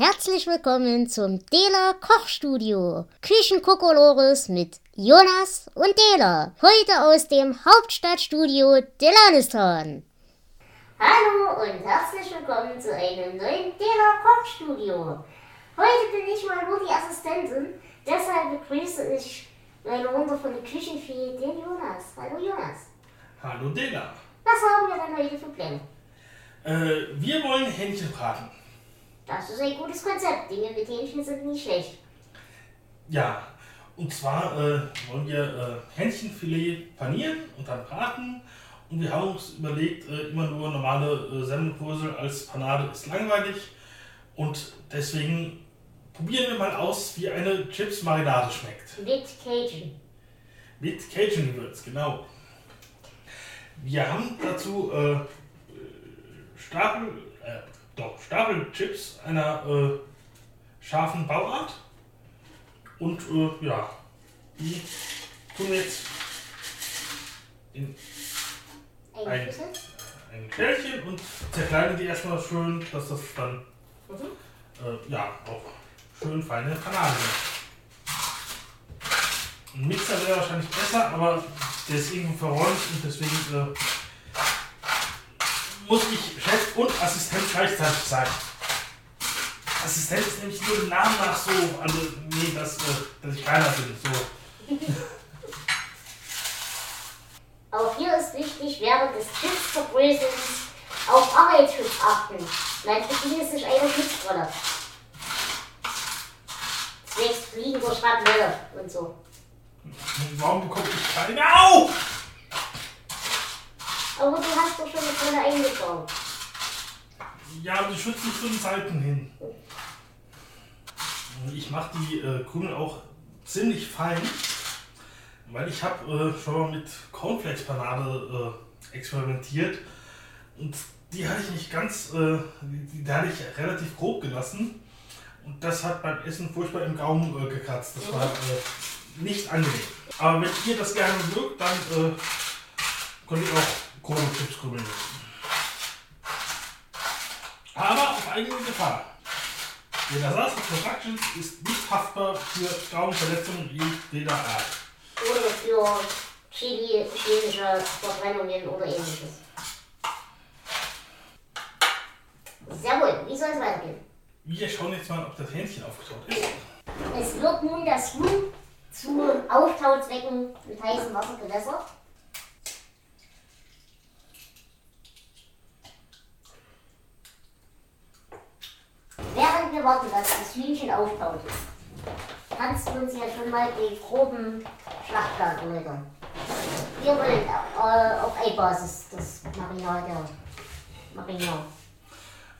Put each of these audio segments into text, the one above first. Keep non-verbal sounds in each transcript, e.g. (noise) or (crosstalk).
Herzlich willkommen zum Dela Kochstudio. Küchenkokolores mit Jonas und Dela. Heute aus dem Hauptstadtstudio Delanistan. Hallo und herzlich willkommen zu einem neuen Dela Kochstudio. Heute bin ich mal nur die Assistentin, deshalb begrüße ich meine wundervolle Küchenfee, den Jonas. Hallo Jonas. Hallo Dela. Was haben wir denn heute für Pläne? Äh, wir wollen Hähnchen braten. Das ist ein gutes Konzept. Dinge mit Hähnchen sind nicht schlecht. Ja, und zwar äh, wollen wir äh, Hähnchenfilet panieren und dann braten. Und wir haben uns überlegt, äh, immer nur normale äh, Semmelbrösel als Panade ist langweilig. Und deswegen probieren wir mal aus, wie eine Chips-Marinade schmeckt. Mit Cajun. Mit Cajun-Gewürz, genau. Wir haben dazu äh, Stapel, äh, Stapelchips einer äh, scharfen Bauart. Und äh, ja, die tun wir jetzt in Ein ein, Schälchen und zerkleinern die erstmal schön, dass das dann Mhm. äh, ja auch schön feine Panade sind. Ein Mixer wäre wahrscheinlich besser, aber der ist irgendwo verräumt und deswegen äh, muss ich Chef und Assistent gleichzeitig sein. Assistent ist nämlich nur dem Namen nach so, also nee, dass, äh, dass ich keiner bin. So. (laughs) Auch hier ist wichtig, während des Chips-Verbröselns auf Arbeitsschutz achten. Man bedient sich einer Schutzrolle. Zwecks Fliegen durch Schrapnelle und so. Warum bekomme ich keine? Au! Aber du hast doch schon eine Brille eingebaut. Ja, aber die schützt nicht zu den Seiten hin. Ich mache die äh, Krümel auch ziemlich fein, weil ich habe äh, schon mal mit Cornflakes-Panade äh, experimentiert und die hatte ich nicht ganz, äh, die, die hatte ich relativ grob gelassen und das hat beim Essen furchtbar im Gaumen äh, gekratzt. Das war äh, nicht angenehm. Aber wenn ihr das gerne mögt, dann äh, könnt ihr auch Chipskrümel nehmen. Aber auf eigene Gefahr. Der Ersatz Productions ist nicht haftbar für Gaumenverletzungen jeder Art. Oder für Chili, chemische Verbrennungen oder ähnliches. Sehr wohl, wie soll es weitergehen? Wir schauen jetzt mal, ob das Hähnchen aufgetaut ist. Es wird nun das Huhn zu Auftauzwecken mit heißem Wasser gewässert. Warten, dass das Hühnchen auftaut, kannst du uns ja schon mal den groben Schlachtplan erläutern. Wir wollen äh, auf Ei-Basis das Marinade. Marinade.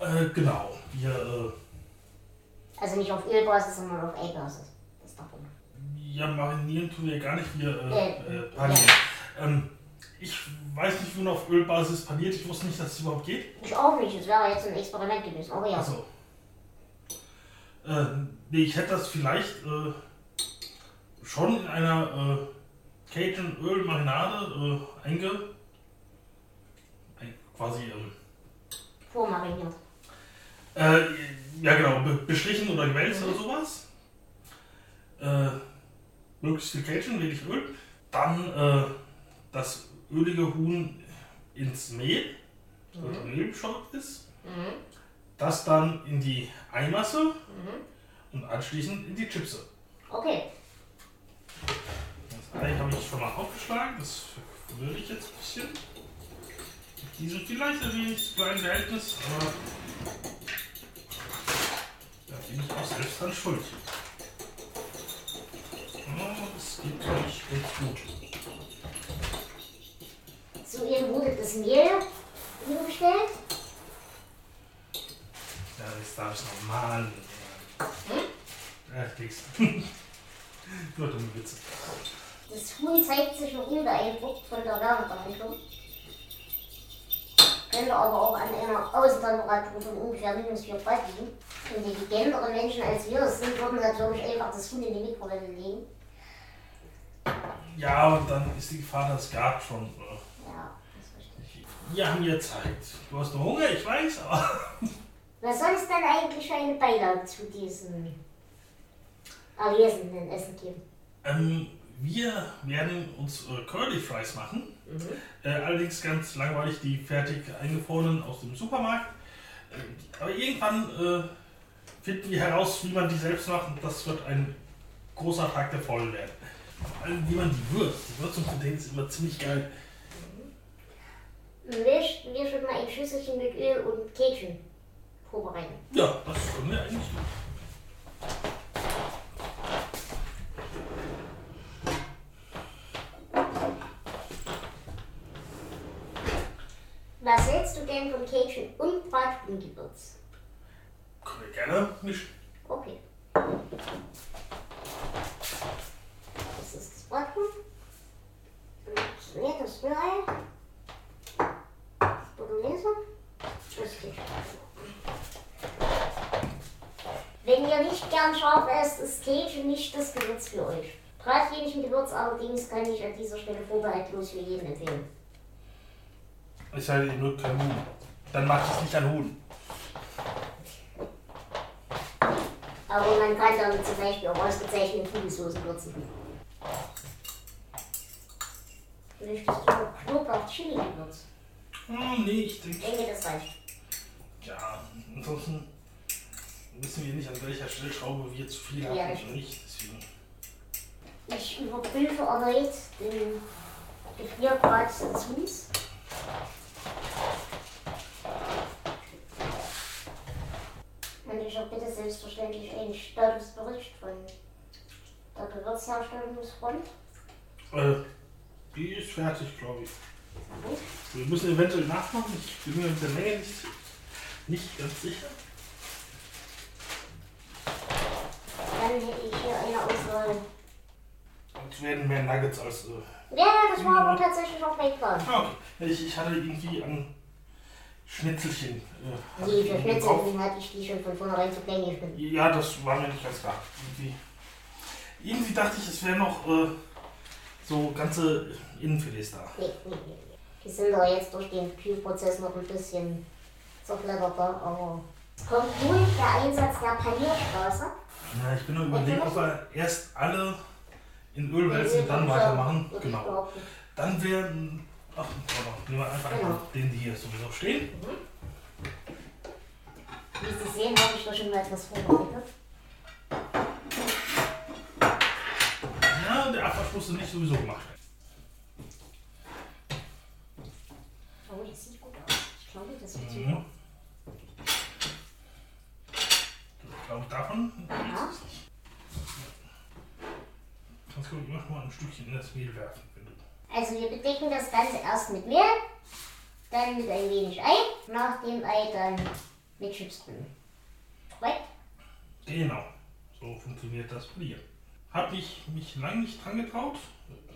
Äh, genau. Wir, äh, Also nicht auf Ölbasis, sondern auf Ei-Basis. Das ist ja, marinieren tun wir gar nicht. Wir äh, Äh, äh, panieren. Ähm, ich weiß nicht, wie man auf Ölbasis paniert. Ich wusste nicht, dass es überhaupt geht. Ich auch nicht, es wäre jetzt ein Experiment gewesen, aber ja. Achso. Äh, nee, ich hätte das vielleicht äh, schon in einer äh, Cajun-Öl-Marinade äh, einge... Ein, quasi... Ähm, Vormariniert. Äh, ja genau, be bestrichen oder gewälzt oder sowas. Äh, möglichst viel Cajun, wenig Öl. Dann äh, das ölige Huhn ins Mehl, oder Mehl beschraubt ist. Mhm. Das dann in die Eimasse Mhm. und anschließend in die Chipse. Okay. Das Ei habe ich schon mal aufgeschlagen, das verwirre ich jetzt ein bisschen. Die sind vielleicht ein wenig zu klein Verhältnis, aber da bin ich auch selbst dran schuld. Oh, das geht glaube ich recht gut. Ihr wurde das Mehl umgestellt. Ja, jetzt darf ich noch mal. Hm? Ja, kriegst (laughs) Nur dumme Witze. Das Huhn zeigt sich noch unbeeindruckt von der Wärmebehandlung. Könnte aber auch an einer Außentemperatur von ungefähr minus 4 Grad liegen. Intelligentere Menschen als wir sind, würden natürlich einfach das Huhn in die Mikrowelle legen. Ja, und dann ist die Gefahr, dass es gab schon. Ja, das ist richtig. Wir haben hier Zeit. Du hast noch Hunger, ich weiß, aber (laughs) Was soll es dann eigentlich für eine Beilage zu diesem erlesenen Essen geben? Ähm, wir werden uns äh, Curly Fries machen. Äh, allerdings ganz langweilig die fertig eingefrorenen aus dem Supermarkt. Äh, aber irgendwann äh, finden wir heraus, wie man die selbst macht und das wird ein großer Tag der Freude werden. Vor allem, wie man die würzt. Die Würzung von denen ist immer ziemlich geil. Wir, wir schon mal ein Schüsselchen mit Öl und Kätchen vorbereiten. Ja, das können wir eigentlich tun. Was hältst du denn von Kätchen und Bratwurstgewürz? Können wir gerne mischen. Okay. Das ist das Bratwurst. Und ja, das Rührei. Bolognese. Das Kätchen. Wenn ihr nicht gern scharf esst, ist Kätchen nicht das Gewürz für euch. Brathähnchengewürz allerdings kann ich an dieser Stelle vorbehaltlos für jeden empfehlen. Ich dir nur kein Huhn. Dann macht es nicht an Huhn. Aber man kann damit zum Beispiel auch ausgezeichnete Nudelsoße würzen. Möchtest du noch Knoblauch-Chili-Gewürz? Hm, nee, ich Ich denke. denke, das reicht. Ja, ansonsten wissen wir nicht, an welcher Stellschraube wir zu viel Ja, haben oder nicht. Deswegen. Ich überprüfe erneut den Gefriergrad des Huhns. Und ich habe bitte selbstverständlich einen Statusbericht von der Gewürzherstellungsfront. Äh, die ist fertig, glaube ich. Wir müssen eventuell nachmachen. Ich bin mir mit der Menge nicht, nicht ganz sicher. Dann hätte ich hier eine Auswahl. Es werden mehr Nuggets als. Äh, Ja, das war aber tatsächlich auch mein Plan. ah, okay. Ich, ich hatte irgendwie an Schnitzelchen. Äh, Nee, für irgendwie im Kopf. Schnitzel hatte ich die schon von vornherein zu klein geschnitten. Ja, das war mir nicht ganz klar. Irgendwie, irgendwie dachte ich, es wären noch äh, so ganze Innenfilets da. Nee, nee, nee. Die sind da jetzt durch den Kühlprozess noch ein bisschen zerfledderter, aber kommt nun der Einsatz der Panierstraße. Ja, ich bin nur überlegen, ob wir erst alle in Öl wälzen und dann weitermachen. Genau. Dann werden. Ach, warte, nehmen wir einfach Genau. den, die hier sowieso stehen. Wie Sie sehen, habe ich da schon mal etwas vorbereitet. Ja, der Abwasch musste nicht sowieso gemacht werden. Oh, das sieht gut aus. Ich glaube, das wird Mhm. super. Ich glaube, davon Ja. Kannst du immer mal ein Stückchen in das Mehl werfen. Also wir bedecken das Ganze erst mit Mehl, dann mit ein wenig Ei, nach dem Ei dann mit Chipsbrühe. Korrekt? Genau, so funktioniert das Polieren. Hab ich mich lange nicht dran getraut,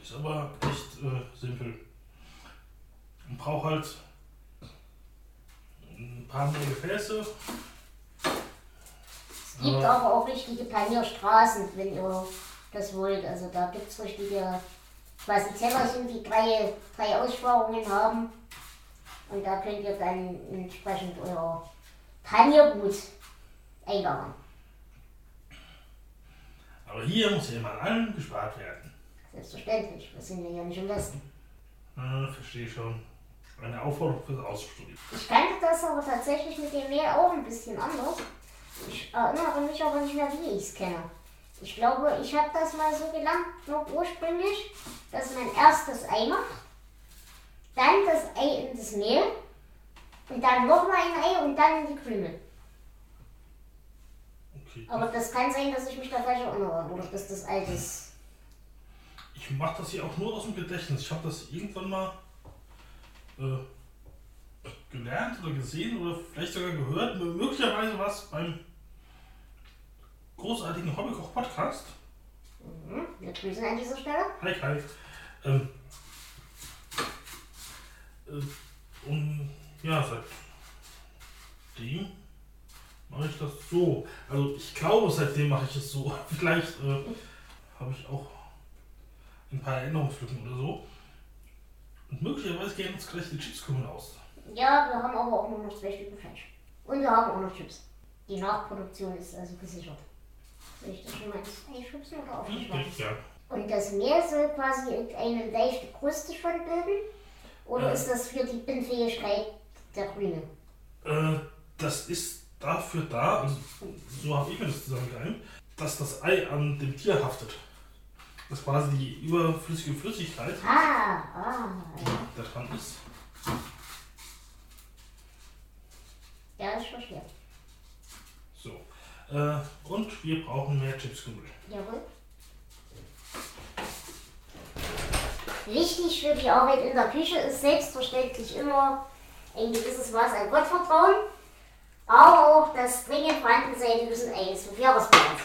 ist aber echt äh, simpel. Man braucht halt ein paar mehr Gefäße. Es gibt aber auch richtige Panierstraßen, wenn ihr das wollt. Also da gibt es richtige quasi Tellerchen, die drei, drei Aussparungen haben. Und da könnt ihr dann entsprechend euer Paniergut einbauen. Aber hier muss ja immer an allem gespart werden. Selbstverständlich, wir sind ja hier nicht im Westen. Äh, verstehe schon. Eine Aufforderung fürs Ausstudieren. Ich kannte das aber tatsächlich mit dem Mehl auch ein bisschen anders. Ich erinnere mich aber nicht mehr, wie ich es kenne. Ich glaube, ich habe das mal so gelernt, noch ursprünglich, dass man erst das Ei macht, dann das Ei in das Mehl und dann nochmal ein Ei und dann in die Krümel. Okay. Aber das kann sein, dass ich mich da falsch erinnere oder dass das alt ist. Ich mache das hier auch nur aus dem Gedächtnis. Ich habe das irgendwann mal äh, gelernt oder gesehen oder vielleicht sogar gehört. Möglicherweise war es beim großartigen Hobbykoch-Podcast. Mhm. Wir grüßen an dieser Stelle. Hi, hi. Ähm, äh, und ja, seitdem mache ich das so. Also ich glaube, seitdem mache ich es so. (laughs) Vielleicht äh, habe ich auch ein paar Erinnerungslücken oder so. Und möglicherweise gehen uns gleich die Chipskrümel aus. Ja, wir haben aber auch nur noch zwei Stücken Fleisch. Und wir haben auch noch Chips. Die Nachproduktion ist also gesichert. Soll ich das schon mal ins Ei schubsen oder aufgeschlagen? Ja. Und das Mehl soll quasi eine leichte Kruste schon bilden? Oder Ja. ist das für die Bindfähigkeit der Grüne? Äh, das ist dafür da, also so habe ich mir das zusammengereimt, dass das Ei an dem Tier haftet. Das quasi die überflüssige Flüssigkeit, Ah, ah, ja. die da dran ist. Ja, ist schon schwer. Äh, und wir brauchen mehr Chipskümmel. Jawohl. Wichtig für die Arbeit in der Küche ist selbstverständlich immer ein gewisses Maß an Gottvertrauen, aber auch das dringend vorhanden sein müssen eines Jahresplans.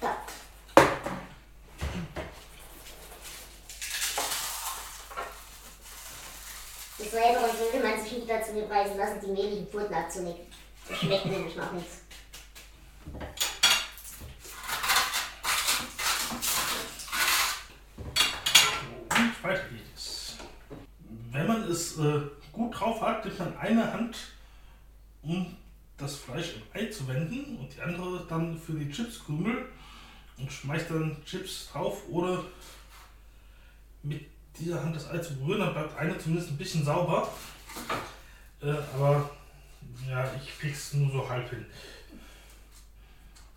Ja. Des Weiteren sollte man sich nicht dazu hinweisen lassen, die mehligen Pfoten abzunicken. Das schmeckt nämlich nach nichts. Und weiter geht's. Wenn man es äh, gut drauf hat, nimmt man eine Hand, um das Fleisch im Ei zu wenden und die andere dann für die Chipskrümel und schmeißt dann Chips drauf oder mit dieser Hand das Ei zu berühren, dann bleibt eine zumindest ein bisschen sauber. Äh, aber ja, ich krieg's nur so halb hin.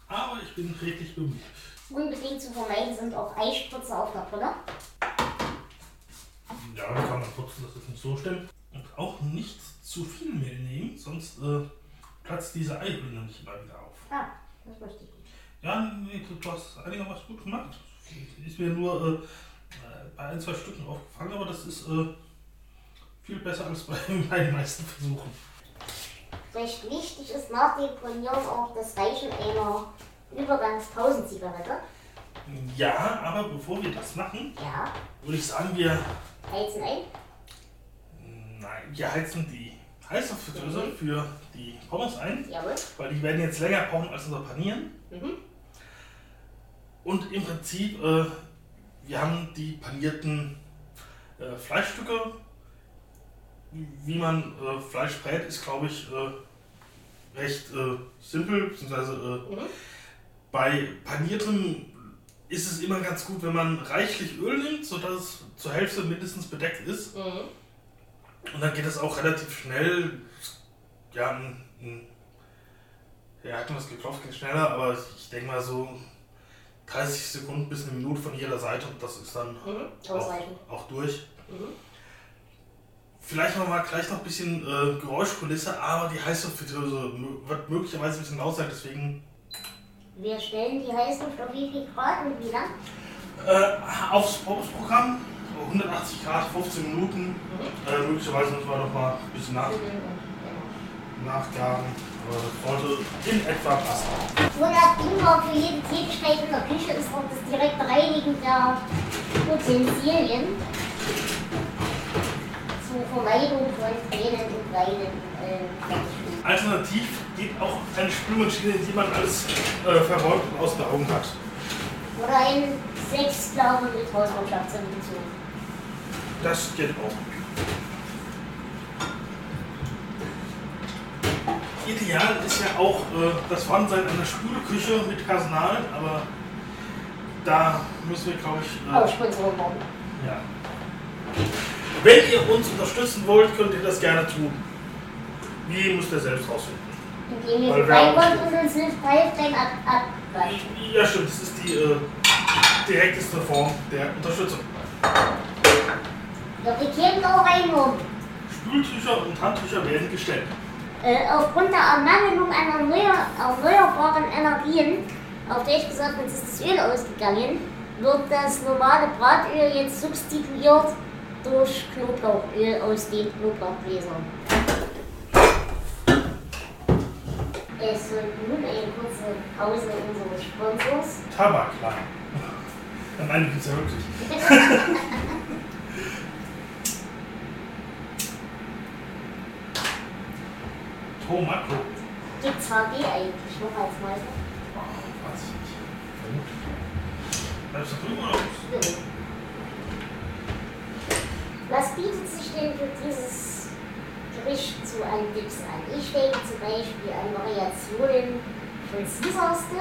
Aber ich bin redlich bemüht. Unbedingt zu vermeiden sind auch Eispritze auf der Brille. Ja, da kann man putzen, das nicht so stimmt. Und auch nicht zu viel Mehl nehmen, sonst äh, platzt diese Eihülle nicht immer wieder auf. Ah, das möchte ich nicht. Ja, nee, du, du hast einigermaßen gut gemacht. Ist mir nur äh, äh, bei ein, zwei Stücken aufgefallen, aber das ist äh, viel besser als bei (laughs) meinen meisten Versuchen. Recht wichtig ist nach dem Polieren auch das Reichen einer Übergangspausenzigarette. Ja, aber bevor wir das machen, Ja, würde ich sagen, wir, heizen ein. nein, wir heizen die Heißluftfritteuse für die Pommes ein, Jawohl. weil die werden jetzt länger brauchen als unser Panieren. Mhm. Und im Prinzip, äh, wir haben die panierten äh, Fleischstücke. Wie man äh, Fleisch brät, ist glaube ich äh, recht äh, simpel, beziehungsweise äh, Mhm. bei paniertem ist es immer ganz gut, wenn man reichlich Öl nimmt, sodass es zur Hälfte mindestens bedeckt ist. Mhm. Und dann geht es auch relativ schnell. Ja, ein, ein, ja hat was geklopft, ging schneller, aber ich denke mal so 30 Sekunden bis eine Minute von jeder Seite und das ist dann Mhm. auch, auch durch. Mhm. Vielleicht noch mal gleich noch ein bisschen äh, Geräuschkulisse, aber die Heißluftfritteuse wird möglicherweise ein bisschen laut sein, deswegen Wir stellen die Heißluft auf wie viel Grad und wie lang? äh, aufs Probeprogramm 180 Grad, 15 Minuten. Äh, möglicherweise müssen wir noch mal ein bisschen nach, nachgaben, aber das sollte in etwa passen. Unabdingbar für jede Tätigkeit in der Küche ist auch das direkte Reinigen der Utensilien zur Vermeidung von Tränen und Weinen äh, Alternativ geht auch eine Spülmaschine, in die man alles äh, verräumt und aus den Augen hat. Oder ein Sechsklave mit Hauswirtschaftsmittel. Das geht auch. Ideal ist ja auch äh, das Vorhandensein einer Spülküche mit Personal, aber da müssen wir, glaube ich, äh, Ausspritzung worden. ja. Wenn ihr uns unterstützen wollt, könnt ihr das gerne tun. Wie müsst ihr selbst rausfinden. Indem ihr vorbeikommt und uns hilft beim Ab Abwaschen. Ja, stimmt, das ist die äh, direkteste Form der Unterstützung. Ja, wir kämen auch reinkommen. Spültücher und Handtücher werden gestellt. Äh, aufgrund der Ermangelung an erneuer, erneuerbaren Energien, auf Deutsch gesagt, uns ist das Öl ausgegangen, wird das normale Bratöl jetzt substituiert durch Knoblauchöl aus den Knoblauchgläsern. Es folgt nun eine kurze Pause unseres Sponsors. Tabaklein. (laughs) Nein, die gibt's ja wirklich. Tomato. Gibt's HB eigentlich noch als Meister? Oh, weiß ich nicht. gut. Bleibst du drüben oder? Ja. Was bietet sich denn für dieses Gericht so an Dips an? Ich denke zum Beispiel an Variationen von Caesarste.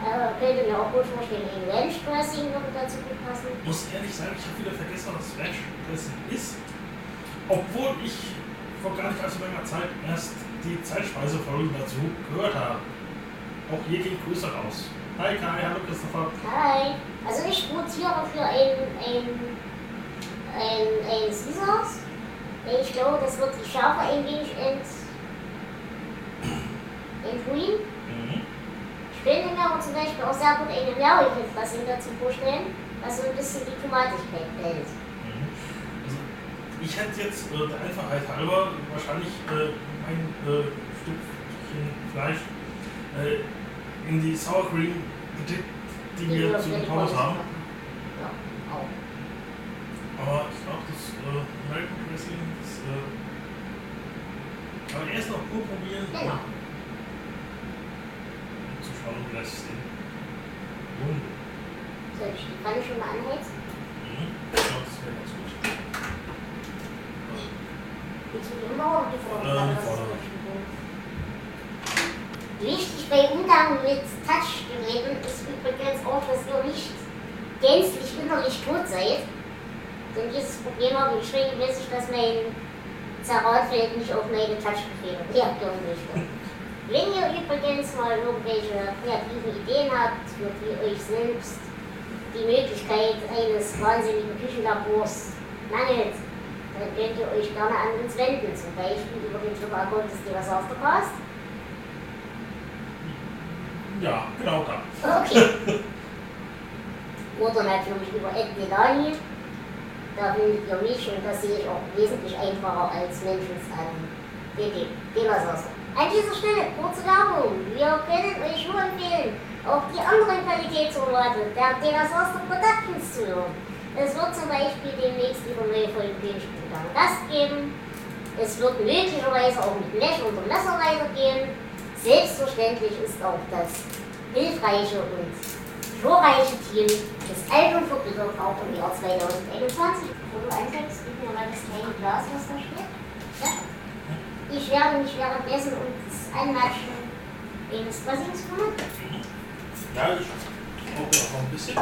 Aber könnte mir auch gut vorstellen, ein Ranch Dressing würde dazu gut passen. Ich muss ehrlich sagen, ich habe wieder vergessen, was Ranch Dressing ist. Obwohl ich vor gar nicht allzu langer Zeit erst die Zeitspeisefolge dazu gehört habe. Auch hier ging Grüße raus. Hi Kai, hallo Christopher. Hi. Also ich votiere für ein, ein, ein, ein Caesars. Ich glaube, das wird die Schärfe ein wenig ent, entruhen. Mhm. Mir aber zum Beispiel auch sehr gut eine Meerwickel Dressing dazu vorstellen, was so ein bisschen die Tomatigkeit behält. Mhm. Also, ich hätte jetzt äh, der Einfachheit halber wahrscheinlich äh, ein äh, Stückchen Fleisch äh, in die Sour Cream gedippt, die wir würde zu ich Hause mal haben. Ja, auch. Aber ich glaube, das äh, American Wrestling, das. Äh, aber erst noch pur probieren Genau. und zu schauen, wie das ist. Und, Soll ich die Pfanne schon mal anheizen? mhm. Ich glaube, das wäre ganz gut. Willst du die Nummer oder die Äh, die. Wichtig bei Umgang mit Touchgeräten ist übrigens auch, dass ihr nicht gänzlich innerlich tot seid. Denn dieses Problem habe ich regelmäßig, dass mein Zerratfeld nicht auf meine Touchbefehle reagieren möchte. Wenn ihr übrigens mal irgendwelche kreativen Ideen habt, für die euch selbst die Möglichkeit eines wahnsinnigen Küchenlabors mangelt, dann könnt ihr euch gerne an uns wenden, zum Beispiel über den Twitter-Account des Divas Aftercast. Ja, genau da. Okay. (laughs) Oder natürlich über Ed Delani. Da ihr mich und das sehe ich auch wesentlich einfacher als Menschen an DD. Delasauce. An dieser Stelle kurze Werbung. Wir können euch nur empfehlen, auch die anderen Qualitätsformate der Delasauce Productions zu hören. Es wird zum Beispiel demnächst wieder neue Folgen und am Gast geben. Es wird möglicherweise auch mit Blech und Messer weitergehen. Selbstverständlich ist auch das hilfreiche und glorreiche Team des Album verbittert auch im Jahr 2021. Bevor du anfängst, gib mir mal das kleine Glas, was da steht. Ja. Ich werde mich währenddessen und das Anmatschen eines Dressings kümmern. Ja, ich brauche auch ein bisschen.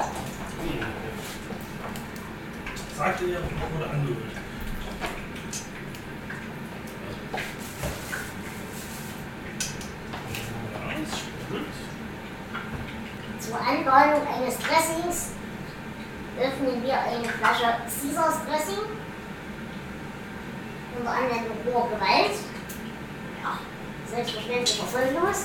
Sagte ihr, wurde angerührt. Ja, es sprüht. Zur Anbahnung eines Dressings öffnen wir eine Flasche Caesars Dressing unter Anwendung hoher Gewalt. Ja, selbstverständlich erfolglos.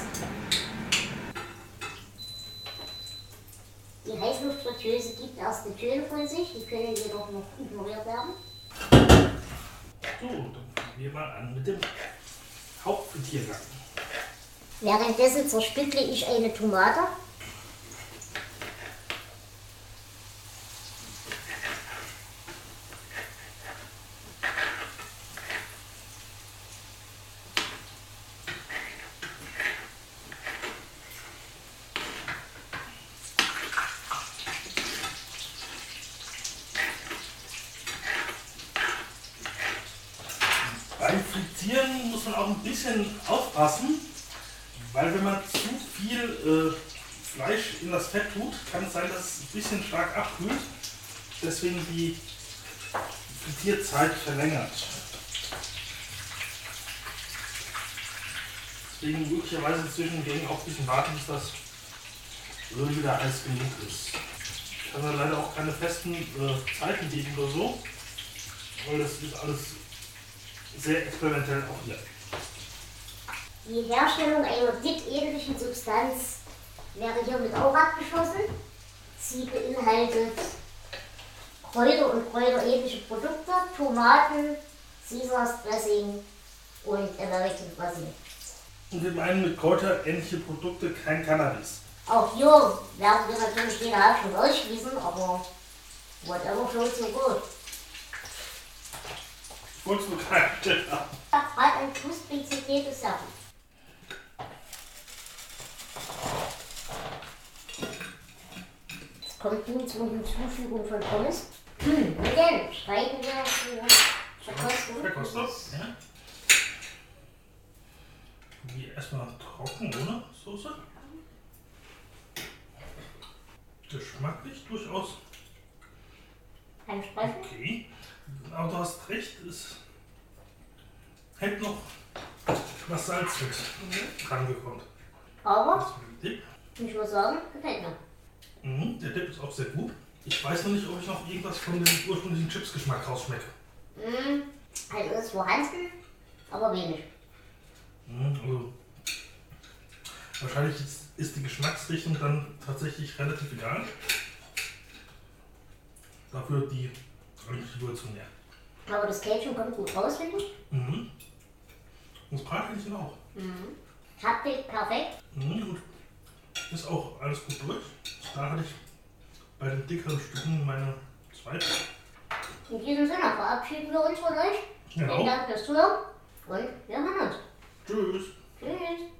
Die Heißluftfritteuse gibt erste Töne von sich, die können jedoch noch ignoriert werden. So, dann fangen wir mal an mit dem Hauptfrittiergang. Währenddessen zerstückle ich eine Tomate. Beim Frittieren muss man auch ein bisschen aufpassen, weil wenn man zu viel äh, Fleisch in das Fett tut, kann es sein, dass es ein bisschen stark abkühlt. Deswegen die Frittierzeit verlängert. Deswegen möglicherweise zwischendurch auch ein bisschen warten, bis das Öl wieder heiß genug ist. Ich kann da leider auch keine festen äh, Zeiten geben oder so, weil das ist alles sehr experimentell auch hier. Die Herstellung einer dip-ähnlichen Substanz wäre hiermit auch abgeschlossen. Sie beinhaltet Kräuter und kräuterähnliche Produkte, Tomaten, Caesars Dressing und American Dressing. Und wir meinen mit Kräuter ähnliche Produkte kein Cannabis. Auch hier werden wir natürlich den Hafen ausschließen, aber whatever floats your boat. Ich wollte es nur klargestellt haben. Hat ein Knusprigität ist Sachen. kommt nun zur Hinzufügung von Pommes. Hm, dann schreiben wir zur Verkostung. Verkostung, ja. Die erstmal trocken ohne Soße. Geschmacklich durchaus Ansprechen. okay. Aber du hast recht, es hätte noch was Salz mit rangekommen. Aber ich muss sagen, gefällt mir. Mhm, der Tipp ist auch sehr gut. Ich weiß noch nicht, ob ich noch irgendwas von dem ursprünglichen Chips-Geschmack rausschmecke. Hm, also ist vorhanden, aber wenig. Mhm, also wahrscheinlich ist die Geschmacksrichtung dann tatsächlich relativ egal. Dafür die Situation her. Aber das Kätzchen kommt gut raus, finde mhm. ich. Mhm. Und das Brathähnchen auch. Mhm. Haptik perfekt. Mhm, gut. Ist auch alles gut durch. Da hatte ich bei den dickeren Stücken meine zweite. In diesem Sinne verabschieden wir uns von euch. Genau. Vielen Dank fürs Zuhören und wir hören uns. Tschüss. Tschüss.